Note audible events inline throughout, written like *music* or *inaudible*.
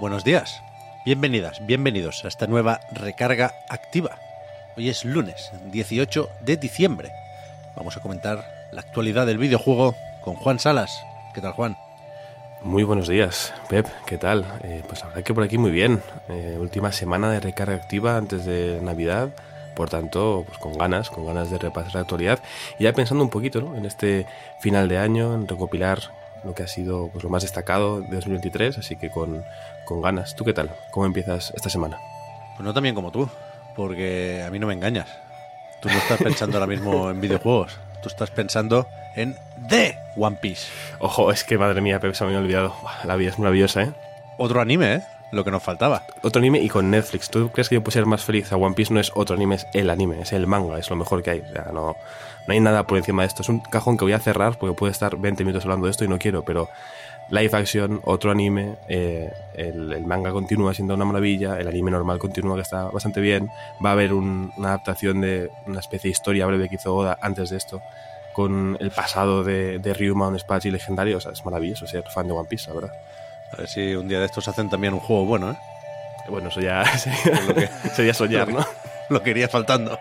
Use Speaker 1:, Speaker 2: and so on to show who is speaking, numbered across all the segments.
Speaker 1: Buenos días, bienvenidas, bienvenidos a esta nueva recarga activa. Hoy es lunes 18 de diciembre. Vamos a comentar la actualidad del videojuego con Juan Salas. ¿Qué tal, Juan?
Speaker 2: Muy buenos días, Pep, ¿qué tal? Eh, pues la verdad que por aquí muy bien. Eh, última semana de recarga activa antes de Navidad, por tanto, pues con ganas, con ganas de repasar la actualidad y ya pensando un poquito ¿no? en este final de año, en recopilar lo que ha sido pues, lo más destacado de 2023, así que con, con ganas. ¿Tú qué tal? ¿Cómo empiezas esta semana?
Speaker 1: Pues no tan bien como tú, porque a mí no me engañas. Tú no estás pensando ahora mismo en videojuegos, tú estás pensando en The One Piece.
Speaker 2: Ojo, es que madre mía, Pep, se me había olvidado. La vida es maravillosa, ¿eh?
Speaker 1: Otro anime, ¿eh? Lo que nos faltaba.
Speaker 2: Otro anime y con Netflix. ¿Tú crees que yo puedo ser más feliz? A One Piece no es otro anime, es el anime, es el manga, es lo mejor que hay. No, no hay nada por encima de esto. Es un cajón que voy a cerrar porque puedo estar 20 minutos hablando de esto y no quiero, pero live action, otro anime, eh, el, manga continúa siendo una maravilla, el anime normal continúa que está bastante bien, va a haber un, una adaptación de una especie de historia breve que hizo Oda antes de esto, con el pasado de, de Ryuma, un Spatchy legendario, o sea, es maravilloso ser fan de One Piece, la verdad.
Speaker 1: A ver si un día de estos hacen también un juego bueno, ¿eh?
Speaker 2: Bueno, eso ya sería, *laughs* lo que, *laughs* sería soñar,
Speaker 1: lo que,
Speaker 2: ¿no? *laughs*
Speaker 1: Lo que iría faltando.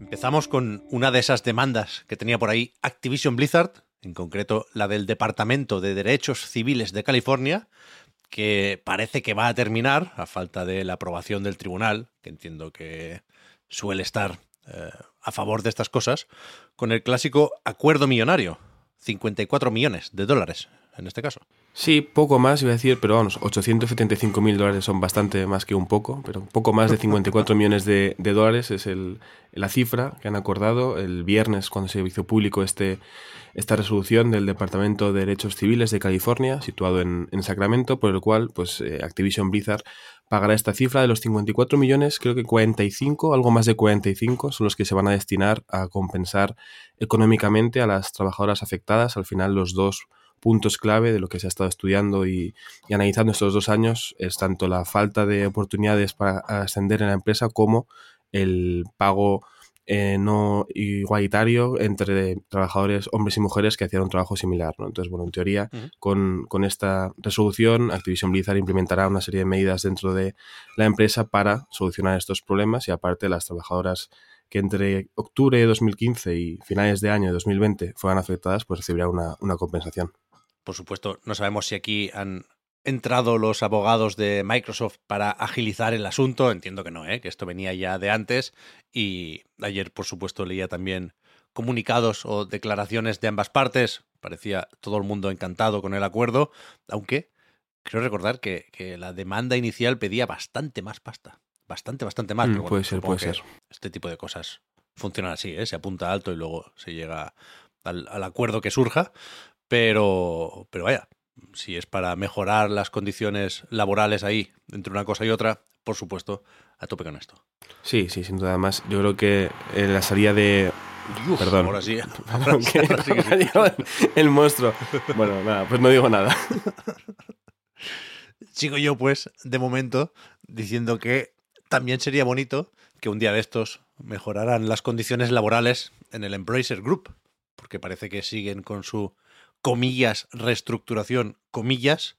Speaker 1: Empezamos con una de esas demandas que tenía por ahí Activision Blizzard, en concreto la del Departamento de Derechos Civiles de California, que parece que va a terminar a falta de la aprobación del tribunal, que entiendo que suele estar eh, a favor de estas cosas, con el clásico acuerdo millonario, 54 millones de dólares en este caso.
Speaker 2: Sí, poco más, iba a decir, pero vamos, 875 mil dólares son bastante más que un poco, pero poco más de 54 *laughs* millones de, de dólares es el, la cifra que han acordado el viernes cuando se hizo público este, esta resolución del Departamento de Derechos Civiles de California, situado en, en Sacramento, por el cual pues, eh, Activision Blizzard pagará esta cifra de los 54 millones, creo que 45, algo más de 45, son los que se van a destinar a compensar económicamente a las trabajadoras afectadas. Al final los dos puntos clave de lo que se ha estado estudiando y, y, analizando estos dos años es tanto la falta de oportunidades para ascender en la empresa como el pago eh, no igualitario entre trabajadores hombres y mujeres que hacían un trabajo similar. ¿no? Entonces, bueno, en teoría, uh -huh. con, con, esta resolución, Activision Blizzard implementará una serie de medidas dentro de la empresa para solucionar estos problemas y aparte las trabajadoras que entre octubre de 2015 y finales de año de 2020 fueran afectadas, pues recibirán una, una compensación.
Speaker 1: Por supuesto, no sabemos si aquí han entrado los abogados de Microsoft para agilizar el asunto. Entiendo que no, ¿eh? que esto venía ya de antes. Y ayer, por supuesto, leía también comunicados o declaraciones de ambas partes. Parecía todo el mundo encantado con el acuerdo, aunque creo recordar que, que la demanda inicial pedía bastante más pasta. Bastante, bastante más.
Speaker 2: Mm,
Speaker 1: pero bueno,
Speaker 2: puede ser, puede ser.
Speaker 1: Este tipo de cosas funcionan así, ¿eh? se apunta alto y luego se llega al, al acuerdo que surja. Pero, pero vaya, si es para mejorar las condiciones laborales ahí, entre una cosa y otra, por supuesto, a tope con esto.
Speaker 2: Sí, sí, sin duda. Además, yo creo que en la salida de.
Speaker 1: Uf,
Speaker 2: Perdón.
Speaker 1: Ahora sí. *laughs*
Speaker 2: Ahora, ahora sí, ahora sí que sí. *laughs* El monstruo. Bueno, nada, pues no digo nada. *laughs*
Speaker 1: Sigo yo, pues, de momento, diciendo que también sería bonito que un día de estos mejoraran las condiciones laborales en el Embracer Group, porque parece que siguen con su comillas, reestructuración, comillas,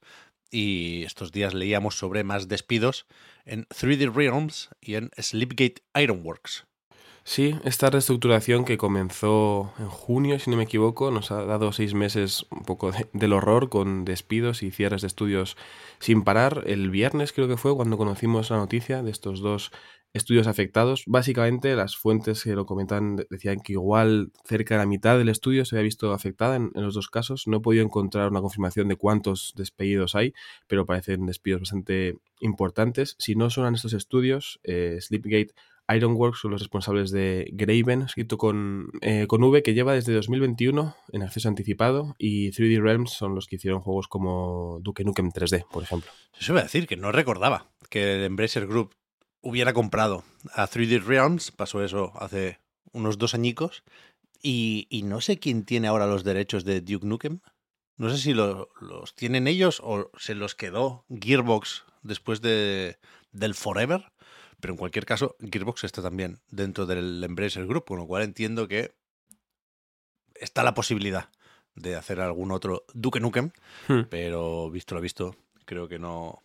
Speaker 1: y estos días leíamos sobre más despidos en 3D Realms y en Sleepgate Ironworks.
Speaker 2: Sí, esta reestructuración que comenzó en junio, si no me equivoco, nos ha dado seis meses un poco del horror con despidos y cierres de estudios sin parar. El viernes creo que fue cuando conocimos la noticia de estos dos estudios afectados. Básicamente las fuentes que lo comentan decían que igual cerca de la mitad del estudio se había visto afectada en, los dos casos. No he podido encontrar una confirmación de cuántos despedidos hay, pero parecen despidos bastante importantes. Si no son estos estudios, eh, Sleepgate Ironworks son los responsables de Graven, escrito con, eh, con V, que lleva desde 2021 en acceso anticipado, y 3D Realms son los que hicieron juegos como Duke Nukem 3D, por ejemplo.
Speaker 1: Eso iba a decir, que no recordaba que Embracer Group hubiera comprado a 3D Realms, pasó eso hace unos dos añicos, y, no sé quién tiene ahora los derechos de Duke Nukem. No sé si los tienen ellos o se los quedó Gearbox después de, del Forever pero en cualquier caso, Gearbox está también dentro del Embracer Group, con lo cual entiendo que está la posibilidad de hacer algún otro Duke Nukem, hmm. pero visto lo visto, creo que no,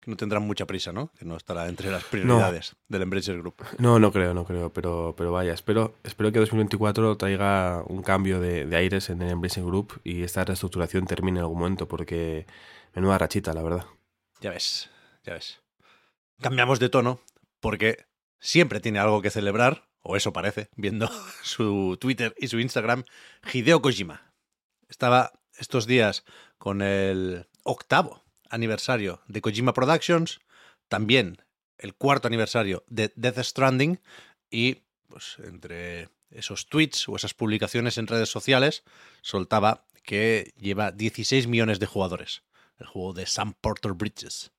Speaker 1: que no tendrán mucha prisa, ¿no? Que no estará entre las prioridades del Embracer Group.
Speaker 2: No, no creo, no creo, pero, pero vaya, espero, espero que 2024 traiga un cambio de, de aires en el Embracer Group y esta reestructuración termine en algún momento, porque menuda rachita, la verdad.
Speaker 1: Ya ves, ya ves. Cambiamos de tono porque siempre tiene algo que celebrar, o eso parece, viendo *laughs* su Twitter y su Instagram, Hideo Kojima. Estaba estos días con el octavo aniversario de Kojima Productions, también el cuarto aniversario de Death Stranding y pues entre esos tweets o esas publicaciones en redes sociales soltaba que lleva 16 millones de jugadores el juego de Sam Porter Bridges.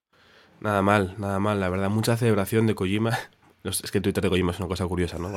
Speaker 2: Nada mal, nada mal, la verdad. Mucha celebración de Kojima. Es que Twitter de Kojima es una cosa curiosa, ¿no?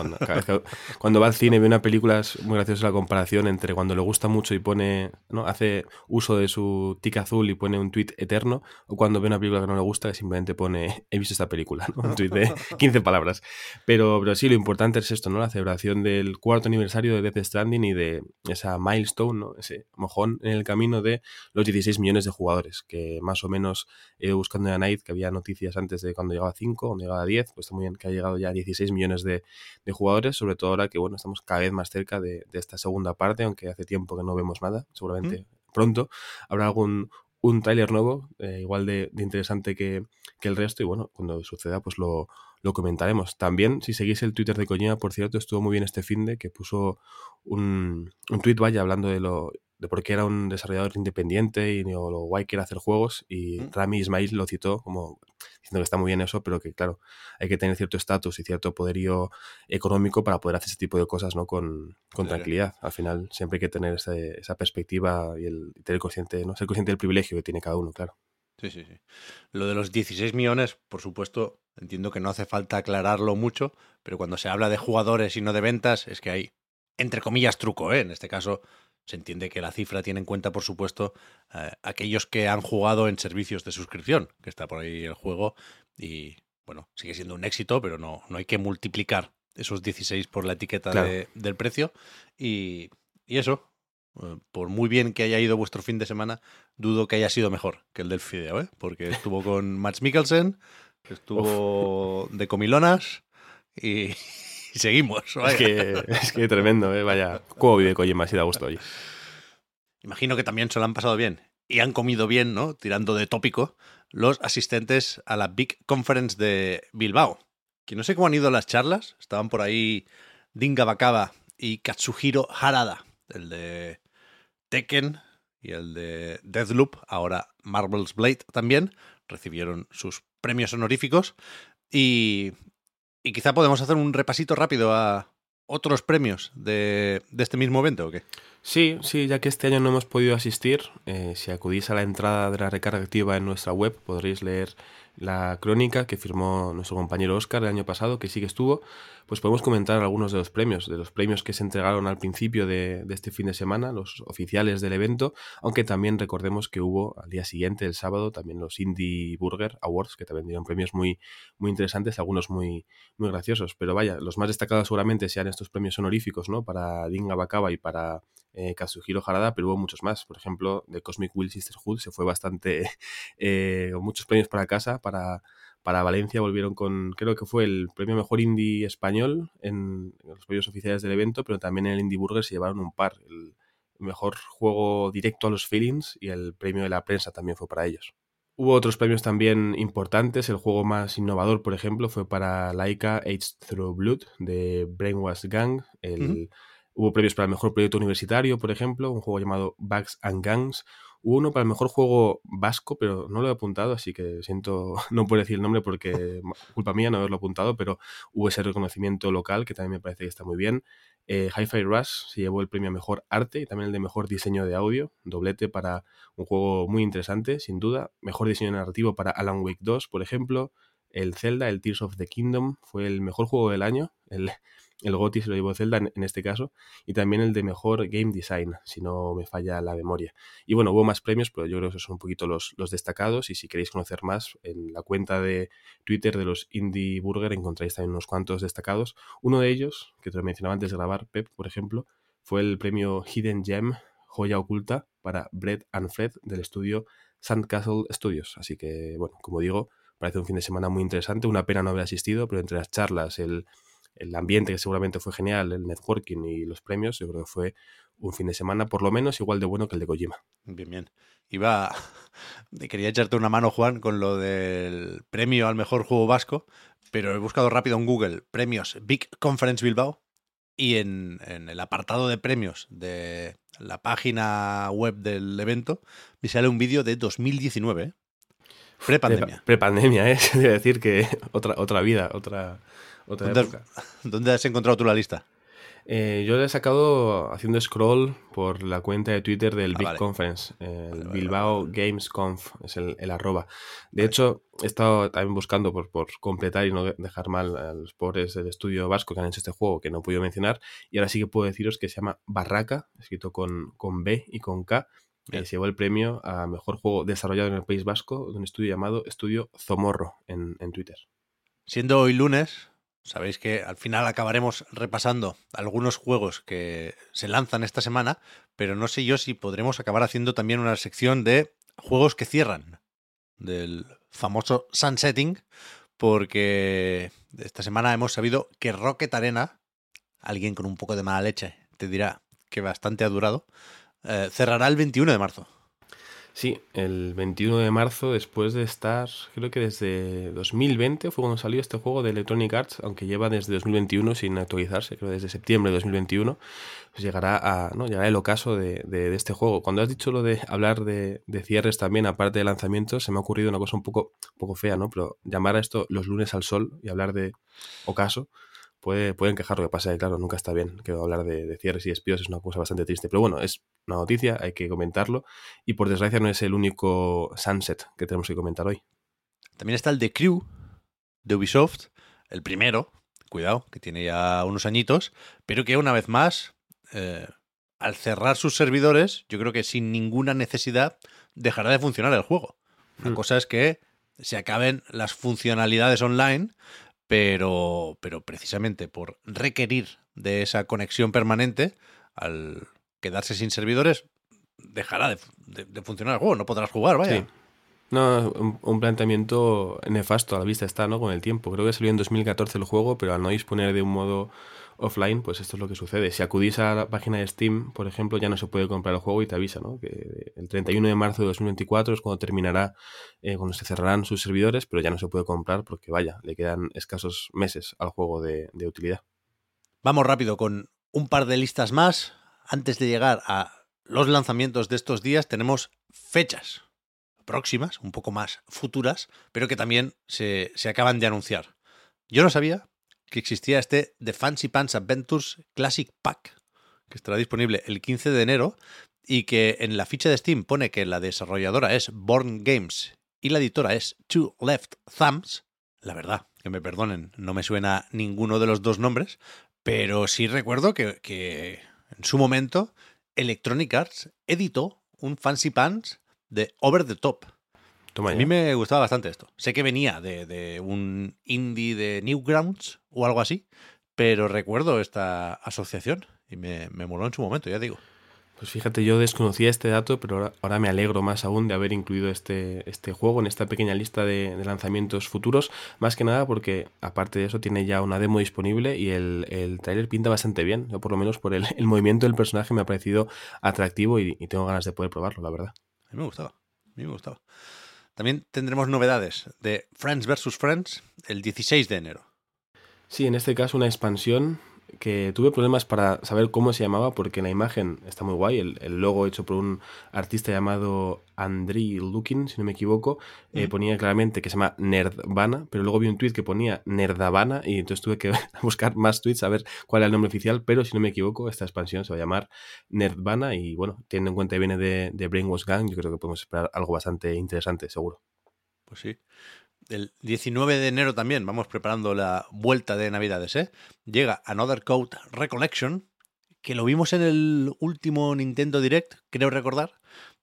Speaker 2: Cuando, va al cine y ve una película es muy graciosa la comparación entre cuando le gusta mucho y pone, ¿no? Hace uso de su tic azul y pone un tweet eterno, o cuando ve una película que no le gusta y simplemente pone, he visto esta película, ¿no? Un tweet de *laughs* 15 palabras. Pero, pero sí, lo importante es esto, ¿no? La celebración del cuarto aniversario de Death Stranding y de esa milestone, ¿no? Ese mojón en el camino de los 16 millones de jugadores, que más o menos he ido buscando en Night, que había noticias antes de cuando llegaba a 5, cuando llegaba a 10, pues está muy bien que haya llegado ya a 16 millones de, jugadores, sobre todo ahora que bueno, estamos cada vez más cerca de, esta segunda parte, aunque hace tiempo que no vemos nada, seguramente pronto. Habrá algún un tráiler nuevo, eh, igual de, interesante que, el resto, y bueno, cuando suceda, pues lo, lo comentaremos. También, si seguís el Twitter de Coña, por cierto, estuvo muy bien este fin de que puso un, un tweet, vaya, hablando de lo de por qué era un desarrollador independiente y lo guay que era hacer juegos, y Rami Ismail lo citó como diciendo que está muy bien eso, pero que claro, hay que tener cierto estatus y cierto poderío económico para poder hacer ese tipo de cosas ¿no? con, tranquilidad. Al final siempre hay que tener esa perspectiva y el tener consciente, ¿no? ser consciente del privilegio que tiene cada uno, claro.
Speaker 1: Sí, sí, sí. Lo de los 16 millones, por supuesto, entiendo que no hace falta aclararlo mucho, pero cuando se habla de jugadores y no de ventas, es que hay, entre comillas, truco, ¿eh? En este caso, se entiende que la cifra tiene en cuenta, por supuesto, eh, aquellos que han jugado en servicios de suscripción, que está por ahí el juego y, bueno, sigue siendo un éxito, pero no, no hay que multiplicar esos 16 por la etiqueta del precio. Y, eso, eh, por muy bien que haya ido vuestro fin de semana, dudo que haya sido mejor que el del Fideo, ¿eh? porque estuvo con Max Mikkelsen, estuvo *laughs* de comilonas y, *laughs* *laughs* y seguimos.
Speaker 2: Es que, es que tremendo, ¿eh? vaya. ¿Cómo vive Kojima si da gusto hoy?
Speaker 1: Imagino que también se lo han pasado bien y han comido bien, ¿no? Tirando de tópico, los asistentes a la Big Conference de Bilbao. Que no sé cómo han ido las charlas. Estaban por ahí Dinga Bakaba y Katsuhiro Harada, el de Tekken y el de Deathloop, ahora Marvel's Blade también, recibieron sus premios honoríficos. Y y quizá podemos hacer un repasito rápido a otros premios de, este mismo evento, ¿o qué?
Speaker 2: Sí, sí, ya que este año no hemos podido asistir, eh, si acudís a la entrada de la recarga activa en nuestra web podréis leer la crónica que firmó nuestro compañero Oscar el año pasado, que sí que estuvo, pues podemos comentar algunos de los premios, de los premios que se entregaron al principio de, este fin de semana, los oficiales del evento, aunque también recordemos que hubo al día siguiente, el sábado, también los Indie Burger Awards, que también dieron premios muy, muy interesantes, algunos muy, muy graciosos. Pero vaya, los más destacados seguramente sean estos premios honoríficos, ¿no? Para Dinga Bakaba y para eh, Kazuhiro Harada, pero hubo muchos más. Por ejemplo, de Cosmic Will Sisterhood se fue bastante, *laughs* eh, muchos premios para casa, para Para Valencia volvieron con, creo que fue el premio mejor indie español en, los premios oficiales del evento, pero también en el Indie Burger se llevaron un par. El mejor juego directo a los feelings y el premio de la prensa también fue para ellos. Hubo otros premios también importantes. El juego más innovador, por ejemplo, fue para Laika Age Through Blood de Brainwash Gang. El, Hubo premios para el mejor proyecto universitario, por ejemplo, un juego llamado Bugs and Gangs. Uno para el mejor juego vasco, pero no lo he apuntado, así que siento *laughs* no puedo decir el nombre porque culpa mía no haberlo apuntado, pero hubo ese reconocimiento local que también me parece que está muy bien. Eh, Hi-Fi Rush se llevó el premio a Mejor Arte y también el de Mejor Diseño de Audio, doblete para un juego muy interesante, sin duda. Mejor Diseño Narrativo para Alan Wake 2, por ejemplo. El Zelda, el Tears of the Kingdom, fue el mejor juego del año. El, el GOTY se lo llevó Zelda en, este caso, y también el de mejor game design, si no me falla la memoria. Y bueno, hubo más premios, pero yo creo que son un poquito los, los destacados, y si queréis conocer más, en la cuenta de Twitter de los Indie Burger encontráis también unos cuantos destacados. Uno de ellos, que te lo mencionaba antes de grabar, Pep, por ejemplo, fue el premio Hidden Gem, joya oculta, para Bread and Fred del estudio Sandcastle Studios. Así que, bueno, como digo, parece un fin de semana muy interesante. Una pena no haber asistido, pero entre las charlas, el el ambiente que seguramente fue genial, el networking y los premios, yo creo que fue un fin de semana por lo menos igual de bueno que el de Kojima.
Speaker 1: Bien, bien. Iba, *laughs* quería echarte una mano, Juan, con lo del premio al mejor juego vasco, pero he buscado rápido en Google premios Big Conference Bilbao y en, el apartado de premios de la página web del evento me sale un vídeo de 2019, ¿eh? Prepandemia.
Speaker 2: Prepandemia, ¿eh? *laughs* Quiero decir que otra, otra vida, otra,
Speaker 1: ¿Dónde, has encontrado tú la lista?
Speaker 2: Eh, yo la he sacado haciendo scroll por la cuenta de Twitter del ah, Big Conference, el Bilbao Games Conf, es el, arroba. De hecho, he estado también buscando por, por, completar y no dejar mal a los pobres del estudio vasco que han hecho este juego, que no he podido mencionar. Y ahora sí que puedo deciros que se llama Barraca, escrito con, con B y con K. que se llevó el premio a mejor juego desarrollado en el País Vasco de un estudio llamado Estudio Zomorro en, en Twitter.
Speaker 1: Siendo hoy lunes, Sabéis que al final acabaremos repasando algunos juegos que se lanzan esta semana, pero no sé yo si podremos acabar haciendo también una sección de juegos que cierran, del famoso sunsetting, porque esta semana hemos sabido que Rocket Arena, alguien con un poco de mala leche te dirá que bastante ha durado, eh, cerrará el 21 de marzo.
Speaker 2: Sí, el 21 de marzo, después de estar, creo que desde 2020 fue cuando salió este juego de Electronic Arts, aunque lleva desde 2021 sin actualizarse, creo desde septiembre de 2021, pues llegará a, ¿no? llegará el ocaso de, de, este juego. Cuando has dicho lo de hablar de, de, cierres también, aparte de lanzamientos, se me ha ocurrido una cosa un poco, un poco fea, ¿no? Pero llamar a esto los lunes al sol y hablar de ocaso, puede, pueden quejar lo que pasa, claro, nunca está bien que hablar de, cierres y despidos, es una cosa bastante triste. Pero bueno, es una noticia, hay que comentarlo. Y por desgracia no es el único sunset que tenemos que comentar hoy.
Speaker 1: También está el The Crew de Ubisoft, el primero, cuidado, que tiene ya unos añitos, pero que una vez más, eh, al cerrar sus servidores, yo creo que sin ninguna necesidad dejará de funcionar el juego. Una mm. cosa es que se acaben las funcionalidades online, pero, pero precisamente por requerir de esa conexión permanente, al quedarse sin servidores, dejará de, funcionar el juego, no podrás jugar, vaya.
Speaker 2: No, un, planteamiento nefasto a la vista está, ¿no? Con el tiempo. Creo que salió en 2014 el juego, pero al no disponer de un modo offline, pues esto es lo que sucede. Si acudís a la página de Steam, por ejemplo, ya no se puede comprar el juego y te avisa, ¿no? Que el 31 de marzo de 2024 es cuando terminará, eh, cuando se cerrarán sus servidores, pero ya no se puede comprar porque, vaya, le quedan escasos meses al juego de, de utilidad.
Speaker 1: Vamos rápido con un par de listas más. Antes de llegar a los lanzamientos de estos días, tenemos fechas próximas, un poco más futuras, pero que también se, se acaban de anunciar. Yo no sabía, que existía este The Fancy Pants Adventures Classic Pack, que estará disponible el 15 de enero y que en la ficha de Steam pone que la desarrolladora es Born Games y la editora es Two Left Thumbs. La verdad, que me perdonen, no me suena ninguno de los dos nombres, pero sí recuerdo que, que en su momento Electronic Arts editó un Fancy Pants de Over the Top a mí me gustaba bastante esto. Sé que venía de, un indie de Newgrounds o algo así, pero recuerdo esta asociación y me, me moló en su momento, ya digo.
Speaker 2: Pues fíjate, yo desconocía este dato, pero ahora, me alegro más aún de haber incluido este, este juego en esta pequeña lista de, lanzamientos futuros, más que nada porque aparte de eso tiene ya una demo disponible y el, el tráiler pinta bastante bien, yo por lo menos por el, *laughs* movimiento del personaje me ha parecido atractivo y, y tengo ganas de poder probarlo, la verdad.
Speaker 1: A mí me gustaba, a mí me gustaba. También tendremos novedades de Friends vs. Friends el 16 de enero.
Speaker 2: Sí, en este caso una expansión que tuve problemas para saber cómo se llamaba porque la imagen está muy guay, el, logo hecho por un artista llamado Andriy Lukin, si no me equivoco, eh, ponía claramente que se llama Nerdvana, pero luego vi un tweet que ponía Nerdavana y entonces tuve que *laughs* buscar más tweets a ver cuál era el nombre oficial, pero si no me equivoco, esta expansión se va a llamar Nerdvana y bueno, teniendo en cuenta que viene de, de Brainwash Gang, yo creo que podemos esperar algo bastante interesante, seguro.
Speaker 1: Pues sí el 19 de enero también vamos preparando la vuelta de Navidades, ¿eh? Llega Another Code Recollection, que lo vimos en el último Nintendo Direct, creo recordar.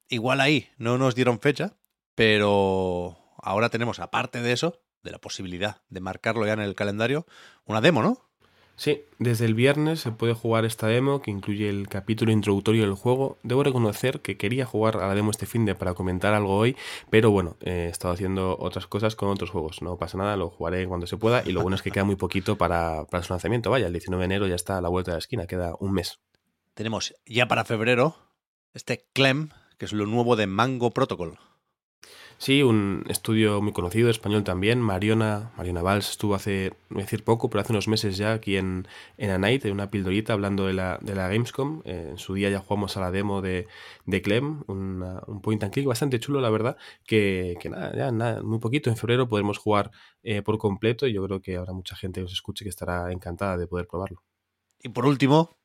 Speaker 1: Igual ahí no nos dieron fecha, pero ahora tenemos, aparte de eso, de la posibilidad de marcarlo ya en el calendario, una demo, ¿no?
Speaker 2: Sí, desde el viernes se puede jugar esta demo que incluye el capítulo introductorio del juego. Debo reconocer que quería jugar a la demo este fin de para comentar algo hoy, pero bueno, he estado haciendo otras cosas con otros juegos. No pasa nada, lo jugaré cuando se pueda y lo bueno es que queda muy poquito para, para su lanzamiento. Vaya, el 19 de enero ya está a la vuelta de la esquina, queda un mes.
Speaker 1: Tenemos ya para febrero este Clem, que es lo nuevo de Mango Protocol.
Speaker 2: Sí, un estudio muy conocido, español también. Mariona, Mariona Valls estuvo hace, voy a decir poco, pero hace unos meses ya aquí en, en A Night, en una pildorita, hablando de la, de la Gamescom. Eh, en su día ya jugamos a la demo de, de Clem, un point and click bastante chulo, la verdad, que, que nada, ya nada, muy poquito. En febrero podremos jugar eh, por completo y yo creo que habrá mucha gente que os escuche que estará encantada de poder probarlo.
Speaker 1: Y por último,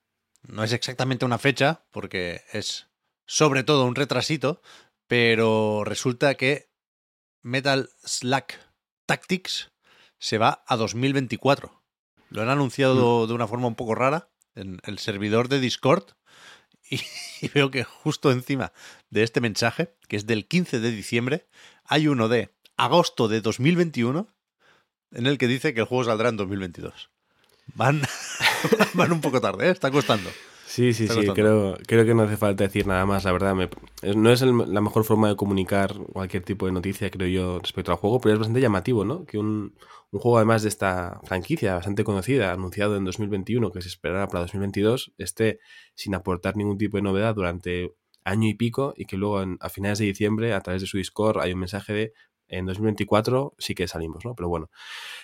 Speaker 1: no es exactamente una fecha, porque es sobre todo un retrasito, pero resulta que Metal Slack Tactics se va a 2024. Lo han anunciado mm. de una forma un poco rara en el servidor de Discord y, *laughs* veo que justo encima de este mensaje, que es del 15 de diciembre, hay uno de agosto de 2021 en el que dice que el juego saldrá en 2022. Van, *laughs* van un poco tarde, ¿eh? está costando.
Speaker 2: Sí, sí, sí, creo, creo que no hace falta decir nada más, la verdad. no es la mejor forma de comunicar cualquier tipo de noticia, creo yo, respecto al juego, pero es bastante llamativo, ¿no? Que un, un juego, además de esta franquicia bastante conocida, anunciado en 2021, que se esperará para 2022, esté sin aportar ningún tipo de novedad durante año y pico y que luego a finales de diciembre, a través de su Discord, hay un mensaje de en 2024 sí que salimos, ¿no? Pero bueno,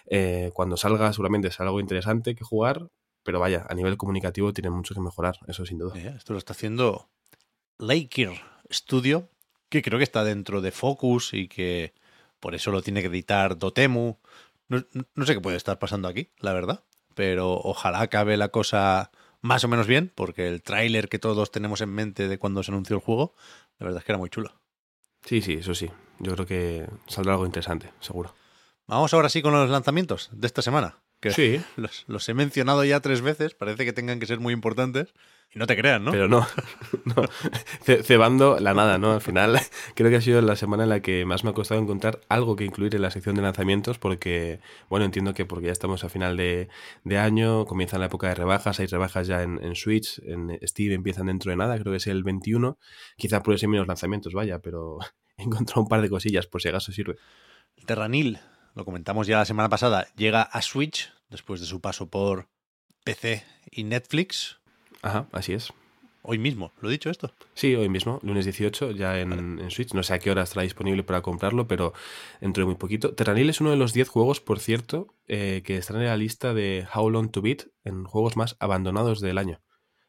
Speaker 2: eh, cuando salga seguramente es algo interesante que jugar, pero vaya, a nivel comunicativo tiene mucho que mejorar, eso sin duda.
Speaker 1: esto lo está haciendo Laker Studio, que creo que está dentro de Focus y que por eso lo tiene que editar Dotemu. No, sé qué puede estar pasando aquí, la verdad, pero ojalá acabe la cosa más o menos bien, porque el tráiler que todos tenemos en mente de cuando se anunció el juego, la verdad es que era muy chulo.
Speaker 2: Sí, sí, eso sí. Yo creo que saldrá algo interesante, seguro.
Speaker 1: Vamos ahora sí con los lanzamientos de esta semana
Speaker 2: sí. *laughs*
Speaker 1: Los, he mencionado ya tres veces, parece que tengan que ser muy importantes. Y no te crean, ¿no?
Speaker 2: Pero no, *laughs* cebando la nada, ¿no? Al final *laughs* creo que ha sido la semana en la que más me ha costado encontrar algo que incluir en la sección de lanzamientos porque, bueno, entiendo que porque ya estamos a final de, año, comienza la época de rebajas, hay rebajas ya en, Switch, en Steam empiezan dentro de nada, creo que es el 21, quizá por ese menos lanzamientos, vaya, pero he encontrado un par de cosillas por si acaso sirve.
Speaker 1: Terranil, lo comentamos ya la semana pasada, llega a Switch después de su paso por PC y Netflix.
Speaker 2: Ajá, así es.
Speaker 1: Hoy mismo, ¿lo he dicho esto?
Speaker 2: Sí, hoy mismo, lunes 18, ya en, Switch. No sé a qué hora estará disponible para comprarlo, pero dentro de muy poquito. Terranil es uno de los 10 juegos, por cierto, eh, que están en la lista de How Long to Beat en juegos más abandonados del año.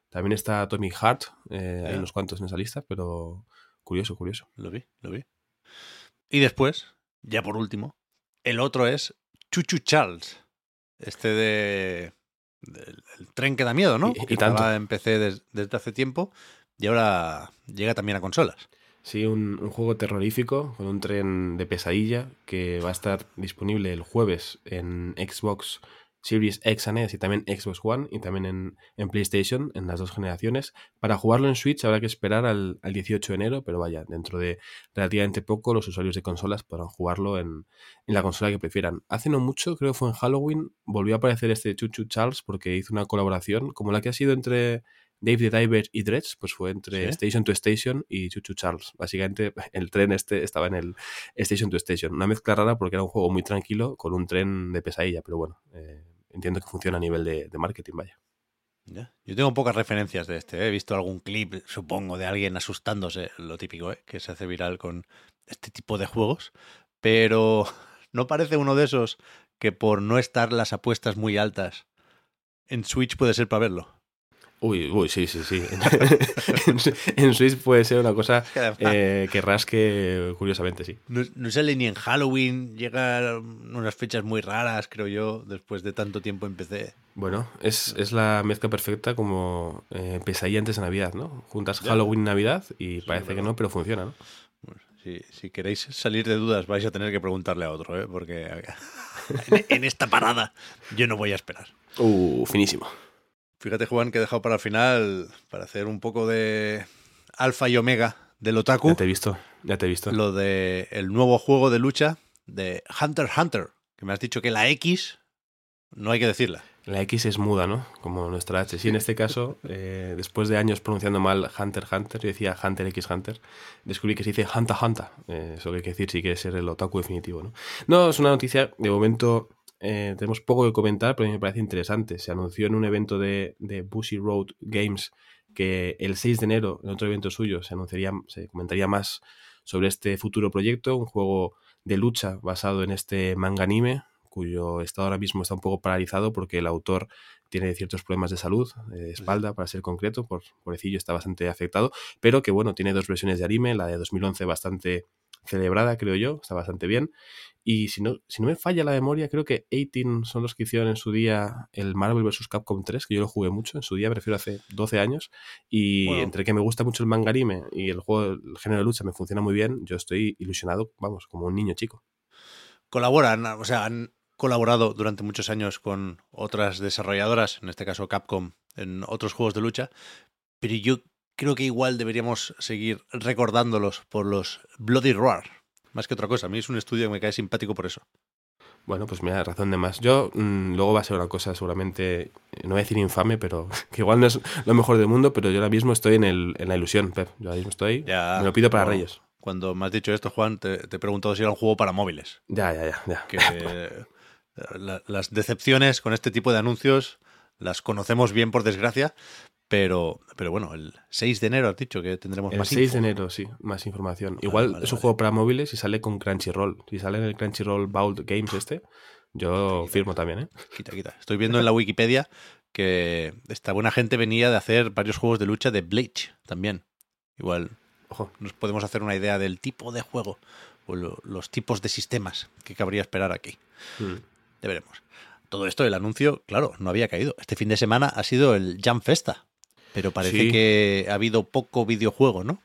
Speaker 2: También está Tommy Hart, eh, hay unos cuantos en esa lista, pero curioso, curioso.
Speaker 1: Lo vi, lo vi. Y después, ya por último, el otro es Chuchu Charles. Este de. el tren que da miedo, ¿no?
Speaker 2: Y, que tanto.
Speaker 1: en PC desde hace tiempo y ahora llega también a consolas.
Speaker 2: Sí, un, un, juego terrorífico con un tren de pesadilla que va a estar disponible el jueves en Xbox Series X and S y también Xbox One y también en, PlayStation, en las dos generaciones. Para jugarlo en Switch habrá que esperar al, 18 de enero, pero vaya, dentro de relativamente poco los usuarios de consolas podrán jugarlo en, la consola que prefieran. Hace no mucho, creo que fue en Halloween, volvió a aparecer este Chuchu Charles porque hizo una colaboración como la que ha sido entre Dave the Diver y Dredge, pues fue entre Station to Station y Chuchu Charles. Básicamente *laughs* el tren este estaba en el Station to Station. Una mezcla rara porque era un juego muy tranquilo con un tren de pesadilla, pero bueno, eh, entiendo que funciona a nivel de, marketing, vaya.
Speaker 1: Yo tengo pocas referencias de este. ¿eh? He visto algún clip, supongo, de alguien asustándose, lo típico, ¿eh? que se hace viral con este tipo de juegos. Pero *laughs* no parece uno de esos que por no estar las apuestas muy altas en Switch puede ser para verlo.
Speaker 2: Uy, uy, sí, sí, sí. *laughs* en, Switch puede ser una cosa *laughs* eh, que rasque curiosamente, sí.
Speaker 1: No, sale ni en Halloween, llega unas fechas muy raras, creo yo, después de tanto tiempo en PC.
Speaker 2: Bueno, es, la mezcla perfecta como eh, pesadilla antes de Navidad, ¿no? Juntas Halloween y Navidad y parece que no, pero funciona, ¿no?
Speaker 1: si, queréis salir de dudas vais a tener que preguntarle a otro, ¿eh? porque *laughs* en esta parada yo no voy a esperar.
Speaker 2: Uh, finísimo.
Speaker 1: Fíjate, Juan, que he dejado para el final, para hacer un poco de alfa y omega del otaku.
Speaker 2: Ya te he visto, ya te he visto.
Speaker 1: Lo de el nuevo juego de lucha de Hunter x Hunter, que me has dicho que la X no hay que decirla.
Speaker 2: La X es muda, ¿no? Como nuestra H. Sí, en este caso, eh, después de años pronunciando mal Hunter Hunter, yo decía Hunter x Hunter, descubrí que se dice Hunter Hunter. Eh, eso que hay que decir si quieres ser el otaku definitivo, ¿no? No, es una noticia de momento eh, tenemos poco que comentar, pero a mí me parece interesante. Se anunció en un evento de, de Bushy Road Games que el 6 de enero, en otro evento suyo, se anunciaría, se comentaría más sobre este futuro proyecto, un juego de lucha basado en este manga anime, cuyo estado ahora mismo está un poco paralizado porque el autor tiene ciertos problemas de salud, de espalda, para ser concreto, por pobrecillo está bastante afectado, pero que bueno, tiene dos versiones de anime, la de 2011 bastante celebrada, creo yo, está bastante bien. Y si no, si no me falla la memoria, creo que 18 son los que hicieron en su día el Marvel vs. Capcom 3, que yo lo jugué mucho, en su día prefiero hace 12 años. Y entre que me gusta mucho el manga anime y el juego, el género de lucha me funciona muy bien, yo estoy ilusionado, vamos, como un niño chico.
Speaker 1: Colaboran, o sea, han colaborado durante muchos años con otras desarrolladoras, en este caso Capcom, en otros juegos de lucha, pero yo creo que igual deberíamos seguir recordándolos por los Bloody Roar, más que otra cosa. A mí es un estudio que me cae simpático por eso.
Speaker 2: Bueno, pues mira, razón de más. Yo mm, luego va a ser una cosa seguramente, no voy a decir infame, pero *laughs* que igual no es lo mejor del mundo, pero yo ahora mismo estoy en, el, en la ilusión, Pep. Yo ahora mismo estoy, me lo pido para Reyes.
Speaker 1: Cuando me has dicho esto, Juan, te, te, he preguntado si era un juego para móviles.
Speaker 2: Ya, ya, ya. ya.
Speaker 1: Que, *laughs* las decepciones con este tipo de anuncios las conocemos bien por desgracia, pero, pero bueno, el 6 de enero has dicho que tendremos
Speaker 2: el
Speaker 1: más
Speaker 2: El 6 de enero, sí, más información. Igual es un juego para móviles y sale con Crunchyroll. Si sale en el Crunchyroll Vault Games este, yo firmo también, ¿eh?
Speaker 1: Quita, quita. Estoy viendo en la Wikipedia que esta buena gente venía de hacer varios juegos de lucha de Bleach también. Igual Ojo. nos podemos hacer una idea del tipo de juego o los tipos de sistemas que cabría esperar aquí. Hmm. Ya veremos. Todo esto, el anuncio, claro, no había caído. Este fin de semana ha sido el Jam Festa. Pero parece que ha habido poco videojuego, ¿no?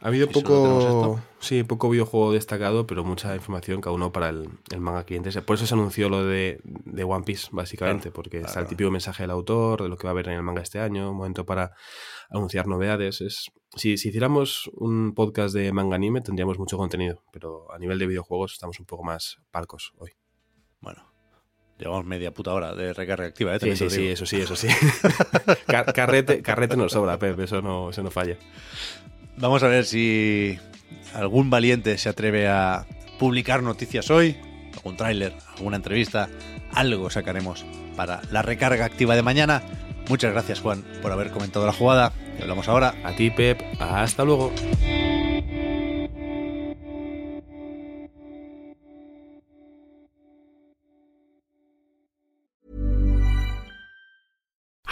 Speaker 2: Ha habido poco, sí, poco videojuego destacado, pero mucha información cada uno para el, manga cliente. Por eso se anunció lo de, One Piece, básicamente, porque está el típico mensaje del autor, de lo que va a haber en el manga este año, un momento para anunciar novedades. Es, si, si hiciéramos un podcast de manga anime, tendríamos mucho contenido, pero a nivel de videojuegos estamos un poco más parcos hoy.
Speaker 1: Bueno, Llevamos media puta hora de recarga activa, ¿eh?
Speaker 2: Sí, sí, sí, eso sí, eso sí. *laughs* carrete, carrete nos sobra, Pep, eso no, eso no falla.
Speaker 1: Vamos a ver si algún valiente se atreve a publicar noticias hoy, algún tráiler, alguna entrevista, algo sacaremos para la recarga activa de mañana. Muchas gracias, Juan, por haber comentado la jugada. Y hablamos ahora.
Speaker 2: A ti, Pep. Hasta luego.